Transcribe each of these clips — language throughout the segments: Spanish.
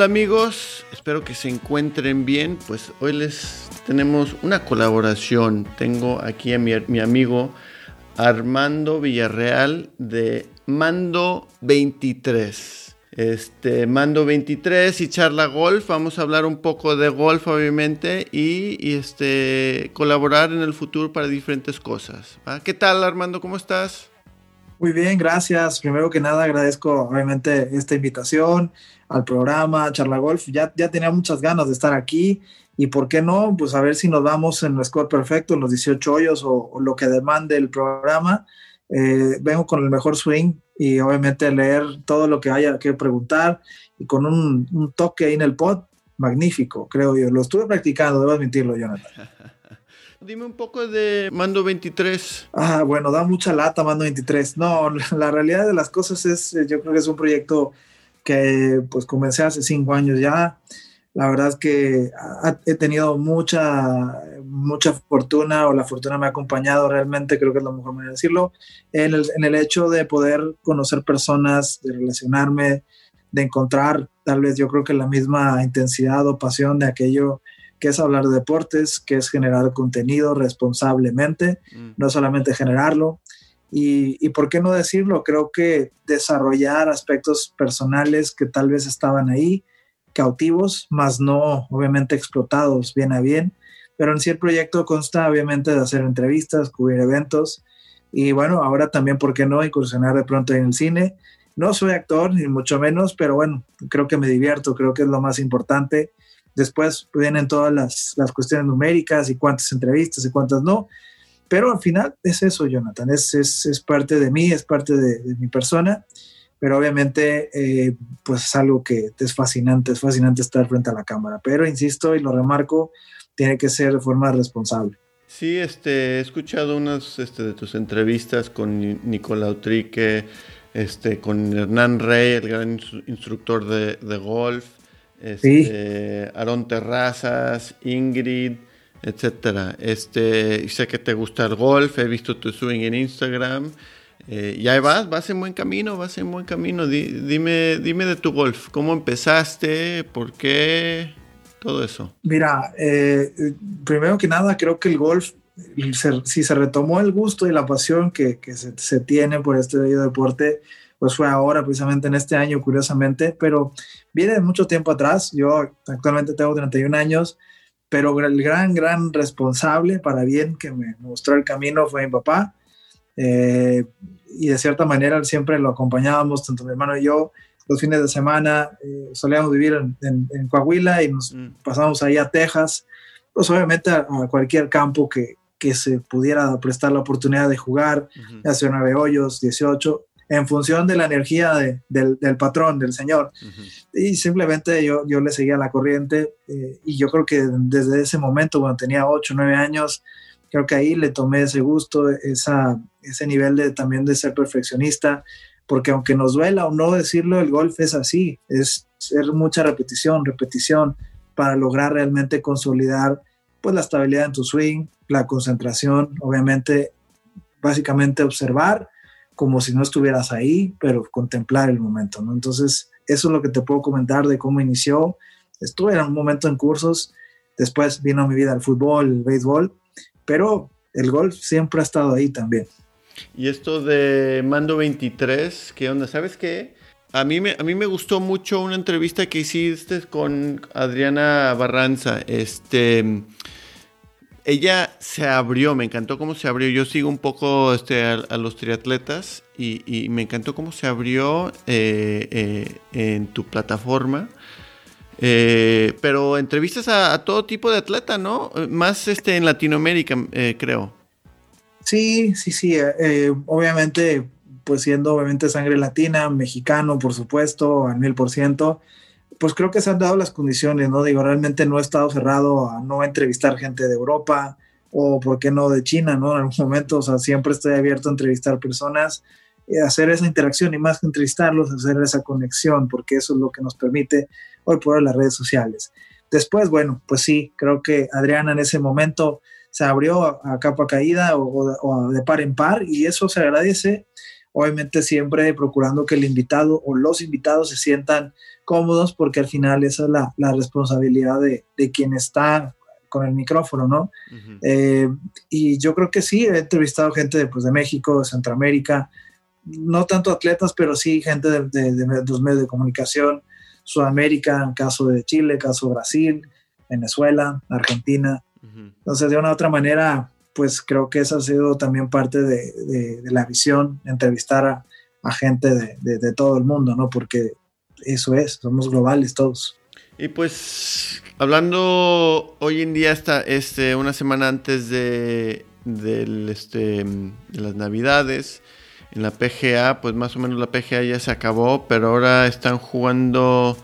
Hola amigos, espero que se encuentren bien. Pues hoy les tenemos una colaboración. Tengo aquí a mi, mi amigo Armando Villarreal de Mando 23 este, Mando 23 y Charla Golf. Vamos a hablar un poco de golf, obviamente, y, este, colaborar en el futuro para diferentes cosas. ¿Qué tal, Armando? ¿Cómo estás? Muy bien, gracias. Primero que nada, agradezco obviamente esta invitación al programa Charla Golf. Ya, ya tenía muchas ganas de estar aquí y por qué no, pues a ver si nos vamos en el score perfecto, en los 18 hoyos o, lo que demande el programa. Eh, vengo con el mejor swing y obviamente leer todo lo que haya que preguntar y con un, toque ahí en el pod, magnífico, creo yo. Lo estuve practicando, debo admitirlo, Jonathan. Dime un poco de Mando 23. Ah, bueno, da mucha lata Mando 23. No, la realidad de las cosas es, yo creo que es un proyecto que pues comencé hace cinco años ya. La verdad es que he tenido mucha, mucha fortuna o la fortuna me ha acompañado realmente, creo que es la mejor manera de decirlo, en el, en el hecho de poder conocer personas, de relacionarme, de encontrar tal vez yo creo que la misma intensidad o pasión de aquello que es hablar de deportes, que es generar contenido responsablemente, mm. no solamente generarlo. Y, por qué no decirlo, creo que desarrollar aspectos personales que tal vez estaban ahí, cautivos, más no obviamente explotados bien a bien. Pero en sí el proyecto consta obviamente de hacer entrevistas, cubrir eventos y bueno, ahora también, ¿por qué no incursionar de pronto en el cine? No soy actor, ni mucho menos, pero bueno, creo que me divierto, creo que es lo más importante. Después vienen todas las, las cuestiones numéricas y cuántas entrevistas y cuántas no. Pero al final es eso, Jonathan, es, es, es parte de mí, es parte de, de mi persona pero obviamente eh, pues es algo que es fascinante, es fascinante estar frente a la cámara, pero insisto y lo remarco, tiene que ser de forma responsable. Sí, este, he escuchado unas este, de tus entrevistas con Nicolau Trique, este, con Hernán Rey, el gran instructor de, de golf, este, Aaron Terrazas, Ingrid, etcétera. Este, sé que te gusta el golf, he visto tu swing en Instagram. Eh, y ahí vas, vas en buen camino, vas en buen camino. dime, dime de tu golf, ¿cómo empezaste? ¿Por qué? Todo eso. Mira, eh, primero que nada, creo que el golf, si se retomó el gusto y la pasión que, que se, se, tiene por este bello deporte, pues fue ahora, precisamente en este año, curiosamente, pero viene de mucho tiempo atrás. Yo actualmente tengo 31 años, pero el gran, gran responsable para bien que me mostró el camino fue mi papá. Eh, y de cierta manera siempre lo acompañábamos, tanto mi hermano y yo, los fines de semana. Eh, solíamos vivir en, Coahuila y nos mm. pasábamos ahí a Texas, pues obviamente a, cualquier campo que, que, se pudiera prestar la oportunidad de jugar, ya sea 9 hoyos, 18, en función de la energía del, del, patrón, del señor. Y simplemente yo, yo le seguía la corriente eh, y yo creo que desde ese momento, cuando tenía 8, 9 años, creo que ahí le tomé ese gusto, esa, ese nivel de, también de ser perfeccionista, porque aunque nos duela o no decirlo, el golf es así, es ser mucha repetición, repetición, para lograr realmente consolidar pues la estabilidad en tu swing, la concentración, obviamente, básicamente observar como si no estuvieras ahí, pero contemplar el momento, ¿no? Entonces, eso es lo que te puedo comentar de cómo inició. Estuve en un momento en cursos, después vino mi vida el fútbol, el béisbol, pero el golf siempre ha estado ahí también. Y esto de Mando 23, ¿qué onda? ¿Sabes qué? A mí, me, a mí me gustó mucho una entrevista que hiciste con Adriana Barranza. Este, ella se abrió, me encantó cómo se abrió. Yo sigo un poco este, a, los triatletas y, me encantó cómo se abrió eh, eh, en tu plataforma eh, pero entrevistas a, todo tipo de atleta, ¿no? Más este en Latinoamérica, creo. Sí, sí, sí. Obviamente, pues siendo obviamente sangre latina, mexicano, por supuesto, al mil por ciento, pues creo que se han dado las condiciones, ¿no? Digo, realmente no he estado cerrado a no entrevistar gente de Europa o, ¿por qué no, de China, ¿no? En algún momento, o sea, siempre estoy abierto a entrevistar personas hacer esa interacción y más que entrevistarlos, hacer esa conexión, porque eso es lo que nos permite hoy por hoy las redes sociales. Después, bueno, pues sí, creo que Adriana en ese momento se abrió a, capa caída o, de par en par y eso se agradece. Obviamente siempre procurando que el invitado o los invitados se sientan cómodos porque al final esa es la, la responsabilidad de, de, quien está con el micrófono, ¿no? eh, y yo creo que sí, he entrevistado gente de, pues, de México, de Centroamérica, no tanto atletas, pero sí gente de, de, de los medios de comunicación, Sudamérica, en caso de Chile, caso de Brasil, Venezuela, Argentina. Entonces, de una u otra manera, pues creo que esa ha sido también parte de, de, de la visión, entrevistar a, a gente de, de, todo el mundo, ¿no? Porque eso es, somos globales todos. Y pues, hablando hoy en día, está este, una semana antes de, este, las Navidades, en la PGA, pues más o menos la PGA ya se acabó, pero ahora están jugando.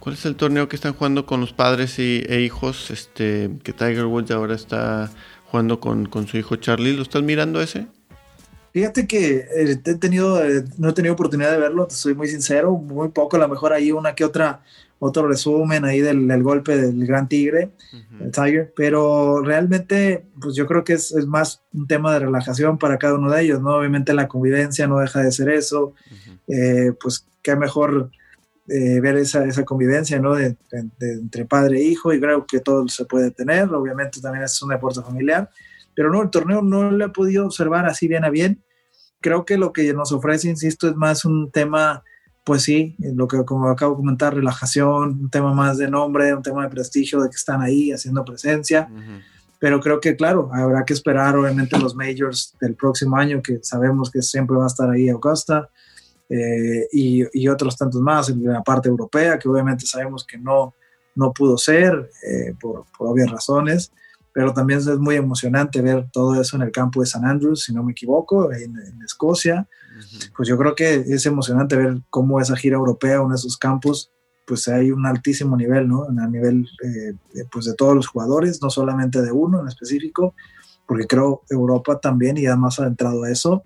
¿Cuál es el torneo que están jugando con los padres y, e hijos? Este, que Tiger Woods ahora está jugando con, con su hijo Charlie. ¿Lo estás mirando ese? Fíjate que eh, he tenido, eh, no he tenido oportunidad de verlo, soy muy sincero, muy poco, a lo mejor ahí una que otra, otro resumen ahí del, del golpe del Gran Tigre, uh -huh. el Tiger, pero realmente, pues yo creo que es, es, más un tema de relajación para cada uno de ellos, ¿no? Obviamente la convivencia no deja de ser eso, uh -huh. eh, pues qué mejor eh, ver esa, esa convivencia, ¿no? De, de, de, entre padre e hijo, y creo que todo se puede tener, obviamente también es un deporte familiar, pero no, el torneo no lo he podido observar así bien a bien, creo que lo que nos ofrece, insisto, es más un tema, pues sí, lo que como acabo de comentar, relajación, un tema más de nombre, un tema de prestigio, de que están ahí haciendo presencia. Uh -huh. Pero creo que, claro, habrá que esperar, obviamente, los majors del próximo año, que sabemos que siempre va a estar ahí Augusta, eh, y, y, otros tantos más en la parte europea, que obviamente sabemos que no, no pudo ser eh, por, por obvias razones pero también es muy emocionante ver todo eso en el campo de San Andrews, si no me equivoco, en, en Escocia. Uh -huh. Pues yo creo que es emocionante ver cómo esa gira europea en esos campos, pues hay un altísimo nivel, ¿no? A nivel eh, de, pues de todos los jugadores, no solamente de uno en específico, porque creo Europa también, y además adentrado a eso,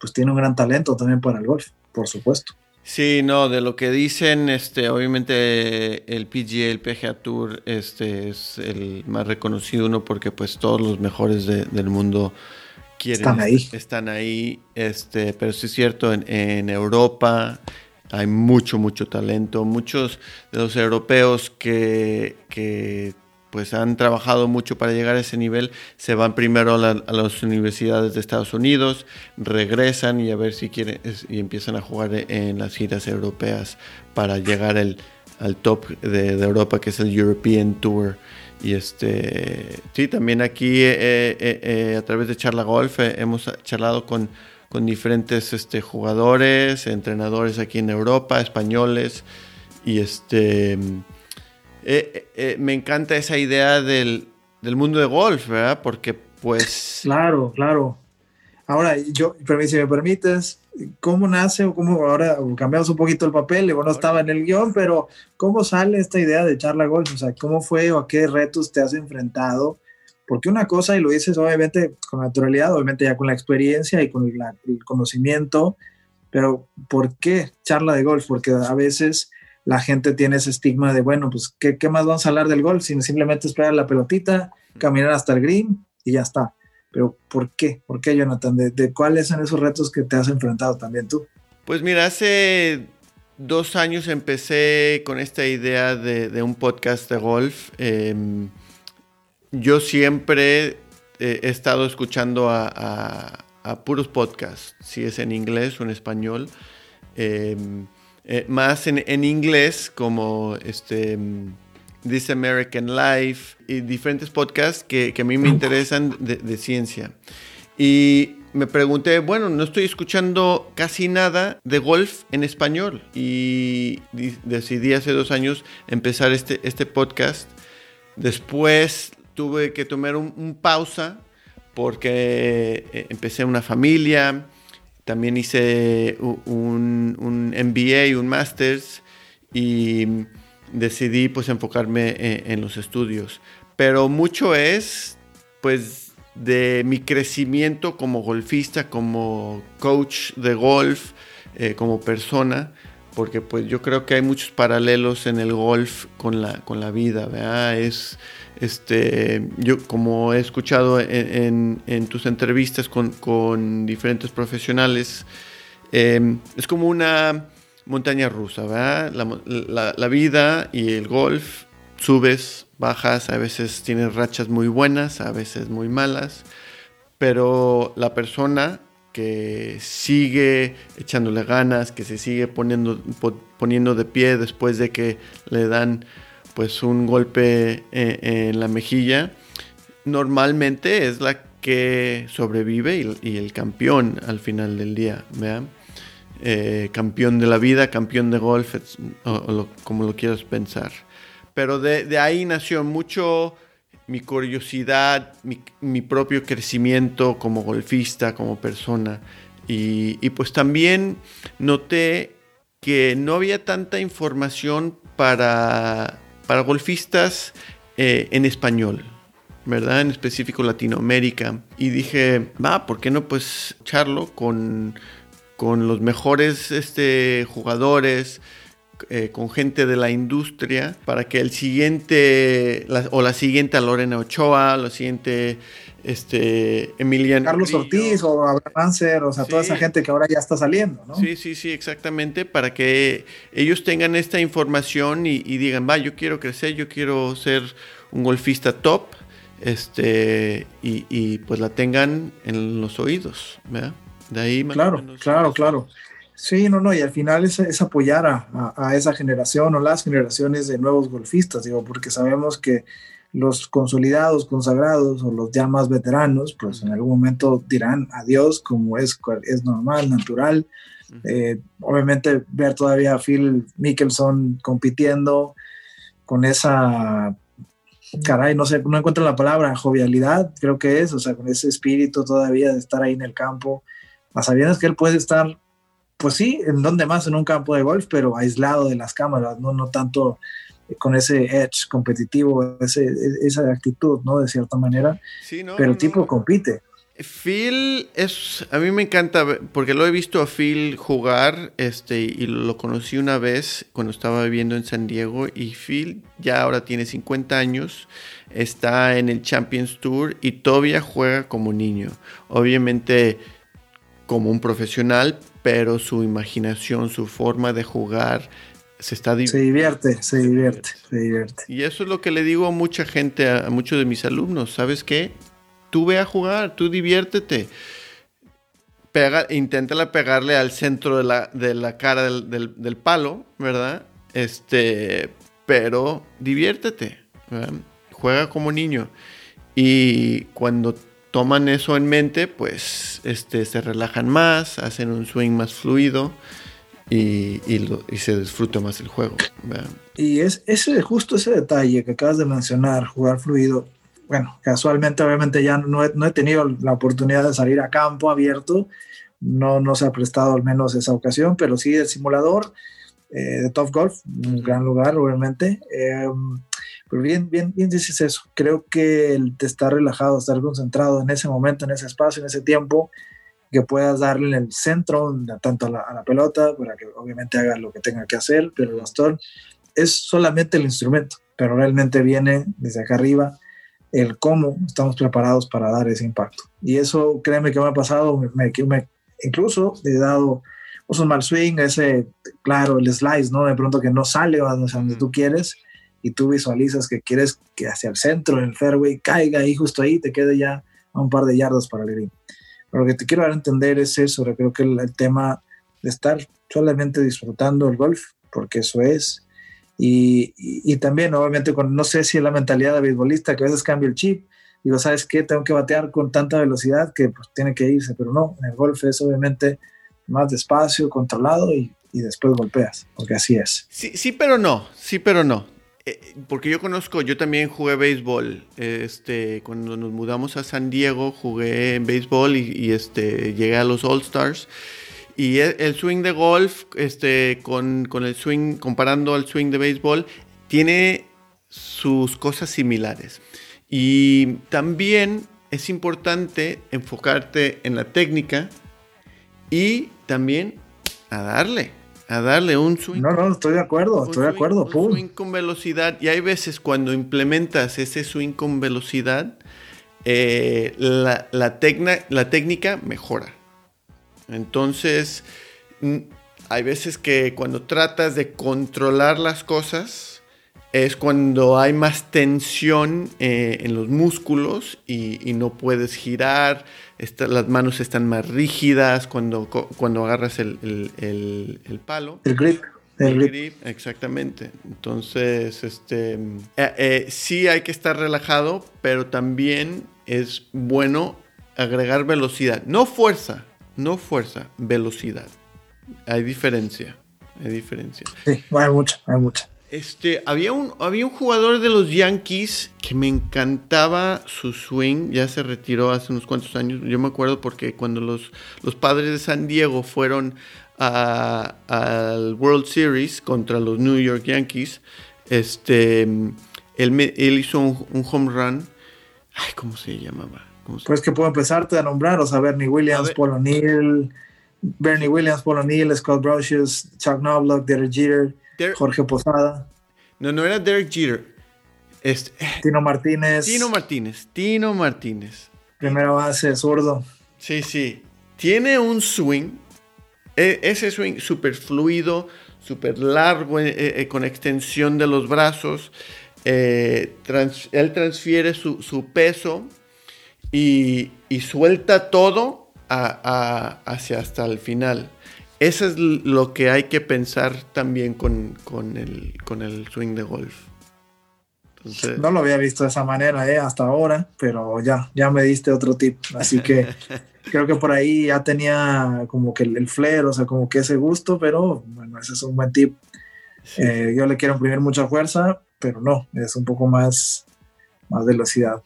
pues tiene un gran talento también para el golf, por supuesto. Sí, no, de lo que dicen, este, obviamente el PGA, el PGA Tour, este es el más reconocido uno porque pues todos los mejores de, del mundo quieren están ahí, están ahí, este, pero sí es cierto en, en, Europa hay mucho mucho talento, muchos de los europeos que, que pues han trabajado mucho para llegar a ese nivel, se van primero a, la, a, las universidades de Estados Unidos, regresan y a ver si quieren y empiezan a jugar en las giras europeas para llegar el, al top de, Europa que es el European Tour. Y este sí, también aquí eh, eh, eh, a través de Charla Golf hemos charlado con, con diferentes este, jugadores, entrenadores aquí en Europa, españoles, y este eh, eh, me encanta esa idea del, del, mundo de golf, ¿verdad? Porque pues... Claro, claro. Ahora, yo, si me permites, ¿cómo nace o cómo ahora cambiamos un poquito el papel? Digo, no estaba en el guion, pero ¿cómo sale esta idea de charla golf? O sea, ¿cómo fue o a qué retos te has enfrentado? Porque una cosa, y lo dices obviamente con naturalidad, obviamente ya con la experiencia y con la, el conocimiento, pero ¿por qué charla de golf? Porque a veces la gente tiene ese estigma de, bueno, pues, ¿qué, más vamos a hablar del golf? Sin simplemente esperar la pelotita, caminar hasta el green y ya está. Pero, ¿por qué? ¿Por qué, Jonathan? ¿De, de cuáles son esos retos que te has enfrentado también tú? Pues mira, hace dos años empecé con esta idea de, un podcast de golf. Eh, yo siempre eh, he estado escuchando a, puros podcasts, si es en inglés o en español. Eh, eh, más en, en, inglés como este This American Life y diferentes podcasts que, que a mí me interesan de, de, ciencia. Y me pregunté, bueno, no estoy escuchando casi nada de golf en español y decidí hace dos años empezar este, este podcast. Después tuve que tomar un, un pausa porque eh, empecé una familia, también hice un, un MBA un Masters y decidí pues enfocarme en, en, los estudios. Pero mucho es pues de mi crecimiento como golfista, como coach de golf, eh, como persona, porque pues yo creo que hay muchos paralelos en el golf con la, con la vida. Es este, yo como he escuchado en, tus entrevistas con, diferentes profesionales, eh, es como una montaña rusa, ¿verdad? La, la, vida y el golf, subes, bajas, a veces tienes rachas muy buenas, a veces muy malas, pero la persona que sigue echándole ganas, que se sigue poniendo, poniendo de pie después de que le dan pues un golpe eh, en, la mejilla, normalmente es la que sobrevive y, el campeón al final del día, eh, campeón de la vida, campeón de golf, como lo quieras pensar. Pero de, ahí nació mucho mi curiosidad, mi, propio crecimiento como golfista, como persona. Y, y, pues también noté que no había tanta información para, para golfistas eh, en español. ¿verdad? En específico Latinoamérica. Y dije, va, ¿por qué no pues echarlo con, con los mejores este, jugadores, eh, con gente de la industria para que el siguiente o la siguiente a Lorena Ochoa, la siguiente este Emiliano Carlos Ortiz o Abraham o sea, toda esa gente que ahora ya está saliendo, ¿no? Sí, sí, sí, exactamente, para que ellos tengan esta información y, digan, va, yo quiero crecer, yo quiero ser un golfista top, este, y, pues la tengan en los oídos, ¿verdad? De ahí Claro, claro, claro. Sí, no, no, y al final es, apoyar a, esa generación o las generaciones de nuevos golfistas, digo, porque sabemos que los consolidados, consagrados o los ya más veteranos, pues en algún momento dirán adiós, como es, es normal, natural. Eh, obviamente ver todavía a Phil Mickelson compitiendo con esa, caray, no sé, no encuentro la palabra, jovialidad, creo que es, o sea, con ese espíritu todavía de estar ahí en el campo, a sabiendas que él puede estar pues sí, en donde más en un campo de golf, pero aislado de las cámaras, no, no tanto con ese edge competitivo, ese, esa actitud, ¿no? De cierta manera. pero el tipo compite. Phil es, a mí me encanta porque lo he visto a Phil jugar, este, y lo conocí una vez cuando estaba viviendo en San Diego y Phil ya ahora tiene 50 años, está en el Champions Tour y todavía juega como niño. Obviamente como un profesional, pero su imaginación, su forma de jugar, se está se divierte, se divierte, se divierte. Y eso es lo que le digo a mucha gente, a, muchos de mis alumnos, ¿sabes qué? Tú ve a jugar, tú diviértete. Pega, inténtala pegarle al centro de la, de la cara del, palo, ¿verdad? Este, pero diviértete, juega como niño. Y cuando toman eso en mente, pues este, se relajan más, hacen un swing más fluido y, se disfruta más el juego. Y es ese, justo ese detalle que acabas de mencionar, jugar fluido. Bueno, casualmente, obviamente ya no he, tenido la oportunidad de salir a campo abierto, no, no se ha prestado al menos esa ocasión, pero sí el simulador eh, de Top Golf, un gran lugar, obviamente. Eh, pero bien, bien, bien dices eso. Creo que el estar relajado, estar concentrado en ese momento, en ese espacio, en ese tiempo, que puedas darle en el centro, tanto a la, pelota, para que obviamente haga lo que tenga que hacer, pero el bastón es solamente el instrumento, pero realmente viene desde acá arriba el cómo estamos preparados para dar ese impacto. Y eso, créeme que me ha pasado, me, me, incluso he dado un mal swing, ese, claro, el slice, ¿no? De pronto que no sale a donde tú quieres, y tú visualizas que quieres que hacia el centro, en el fairway, caiga ahí, justo ahí, te quede ya a un par de yardas para el green. Pero lo que te quiero dar a entender es eso, creo que el, tema de estar solamente disfrutando el golf, porque eso es, y, y, también obviamente con, no sé si es la mentalidad de beisbolista que a veces cambia el chip, digo, ¿sabes qué? Tengo que batear con tanta velocidad que pues tiene que irse, pero no, en el golf es obviamente más despacio, controlado y, y después golpeas, porque así es. Sí, sí, pero no, sí, pero no. Eh, porque yo conozco, yo también jugué béisbol. Este, cuando nos mudamos a San Diego, jugué en béisbol y, este, llegué a los All Stars. Y el, swing de golf, este, con, el swing, comparando al swing de béisbol, tiene sus cosas similares. Y también es importante enfocarte en la técnica y también a darle a darle un swing. No, no, estoy de acuerdo, estoy de acuerdo. Un swing con velocidad. Y hay veces cuando implementas ese swing con velocidad, eh, la, la, la técnica mejora. Entonces, hay veces que cuando tratas de controlar las cosas es cuando hay más tensión eh, en los músculos y, no puedes girar, las manos están más rígidas cuando, cuando agarras el, palo. El grip. El, grip. exactamente. Entonces, este, eh, eh, sí hay que estar relajado, pero también es bueno agregar velocidad. No fuerza, no fuerza, velocidad. Hay diferencia. Hay diferencia. Sí, hay mucha, hay mucha. Este, había un, había un jugador de los Yankees que me encantaba su swing, ya se retiró hace unos cuantos años, yo me acuerdo porque cuando los, los padres de San Diego fueron al World Series contra los New York Yankees, este, él, él hizo un, home run, ay, ¿cómo se llamaba? pues que puedo empezarte a nombrar, o sea, Bernie Williams, Paul O'Neill, Bernie Williams, Paul O'Neill, Scott Brocious, Chuck Knobloch, Derek Jeter, Jorge Posada. No, no era Derek Jeter. Este, Tino Martínez. Tino Martínez, Tino Martínez. Primera base, zurdo. Sí, sí. Tiene un swing. E, ese swing súper fluido, súper largo, eh, eh, con extensión de los brazos. Eh, él transfiere su, su peso y, suelta todo hacia hasta el final. Eso es lo que hay que pensar también con, el, con el swing de golf. no lo había visto de esa manera eh, hasta ahora, pero ya, ya me diste otro tip. Así que creo que por ahí ya tenía como que el, el o sea, como que ese gusto, pero bueno, ese es un buen tip. Eh, yo le quiero imprimir mucha fuerza, pero no, es un poco más más velocidad.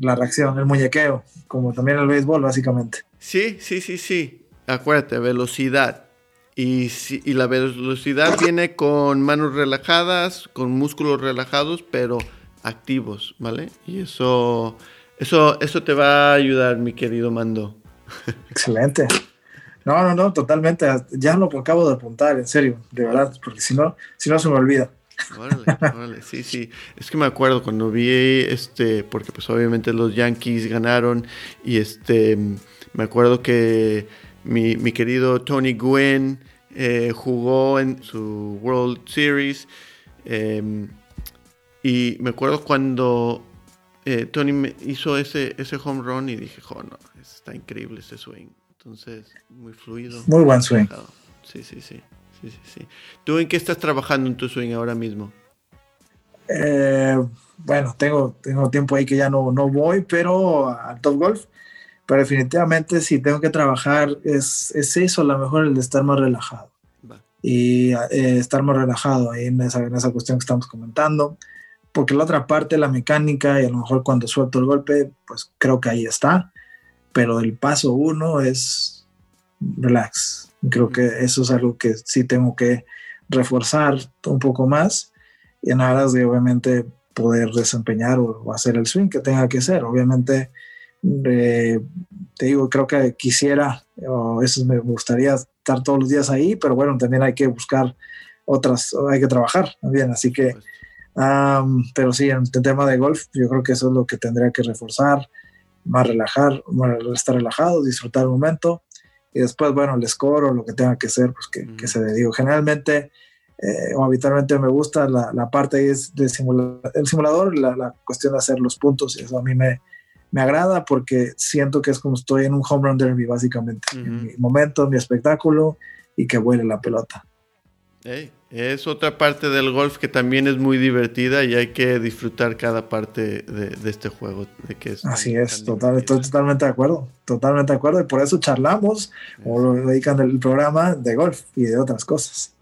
La reacción, el muñequeo, como también el béisbol, básicamente. Sí, sí, sí, sí. Acuérdate, velocidad. Y, y la velocidad viene con manos relajadas, con músculos relajados, pero activos, ¿vale? Y eso, eso, eso te va a ayudar, mi querido Mando. Excelente. No, no, no, totalmente. Ya lo acabo de apuntar, en serio, de verdad, porque si no, si no se me olvida. Órale, órale, sí, sí. Es que me acuerdo cuando vi este, porque pues obviamente los Yankees ganaron y este, me acuerdo que mi, querido Tony Gwynn eh, jugó en su World Series em, y me acuerdo cuando eh, Tony me hizo ese, ese home run y dije, oh no, está increíble ese swing. Entonces, muy fluido. Muy buen swing. Sí, sí, sí sí, sí, ¿Tú en qué estás trabajando en tu swing ahora mismo? Eh, bueno, tengo, tengo tiempo ahí que ya no, no voy, pero al Top Golf. Pero definitivamente si tengo que trabajar es, es eso, a lo mejor el de estar más relajado. Y eh, estar más relajado ahí en esa, en esa cuestión que estamos comentando. Porque la otra parte, la mecánica, y a lo mejor cuando suelto el golpe, pues creo que ahí está. Pero el paso uno es relax, Creo que eso es algo que sí tengo que reforzar un poco más y en aras de obviamente poder desempeñar o, hacer el swing que tenga que ser. Obviamente, eh, te digo, creo que quisiera, o eso me gustaría estar todos los días ahí, pero bueno, también hay que buscar otras, hay que trabajar también, así que, pero sí, en el tema de golf, yo creo que eso es lo que tendría que reforzar, más relajar, estar relajado, disfrutar el momento y después, bueno, el score o lo que tenga que ser, pues que, que se dedique. Generalmente eh, o habitualmente me gusta la, la parte ahí es del el simulador, la, la, cuestión de hacer los puntos, y eso a mí me, me agrada porque siento que es como estoy en un home run derby, básicamente, en mi momento, en mi espectáculo y que vuele la pelota es otra parte del golf que también es muy divertida y hay que disfrutar cada parte de, este juego. De que es Así es, total, estoy totalmente de acuerdo, totalmente de acuerdo y por eso charlamos o lo dedican el programa de golf y de otras cosas.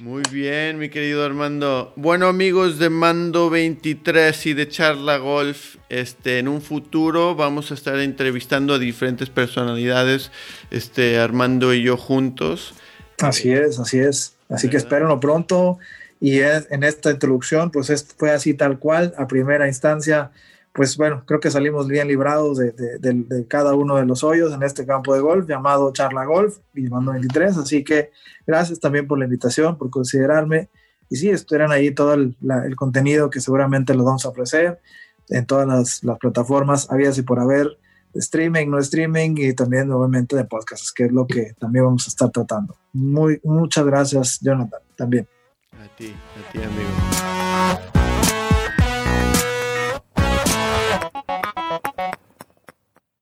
Muy bien, mi querido Armando. Bueno, amigos de Mando 23 y de Charla Golf, este, en un futuro vamos a estar entrevistando a diferentes personalidades, este, Armando y yo juntos. Así es, así es. Así que espérenlo pronto. Y en esta introducción, pues fue así tal cual, a primera instancia, pues bueno, creo que salimos bien librados de, de, cada uno de los hoyos en este campo de golf llamado Charla Golf y Mando 23. Así que gracias también por la invitación, por considerarme. Y sí, estuvieran ahí todo el, el, contenido que seguramente lo vamos a ofrecer en todas las, las plataformas, había y por haber, streaming, no streaming y también obviamente de podcasts, que es lo que también vamos a estar tratando. Muy, muchas gracias, Jonathan, también. A ti, a ti, amigo.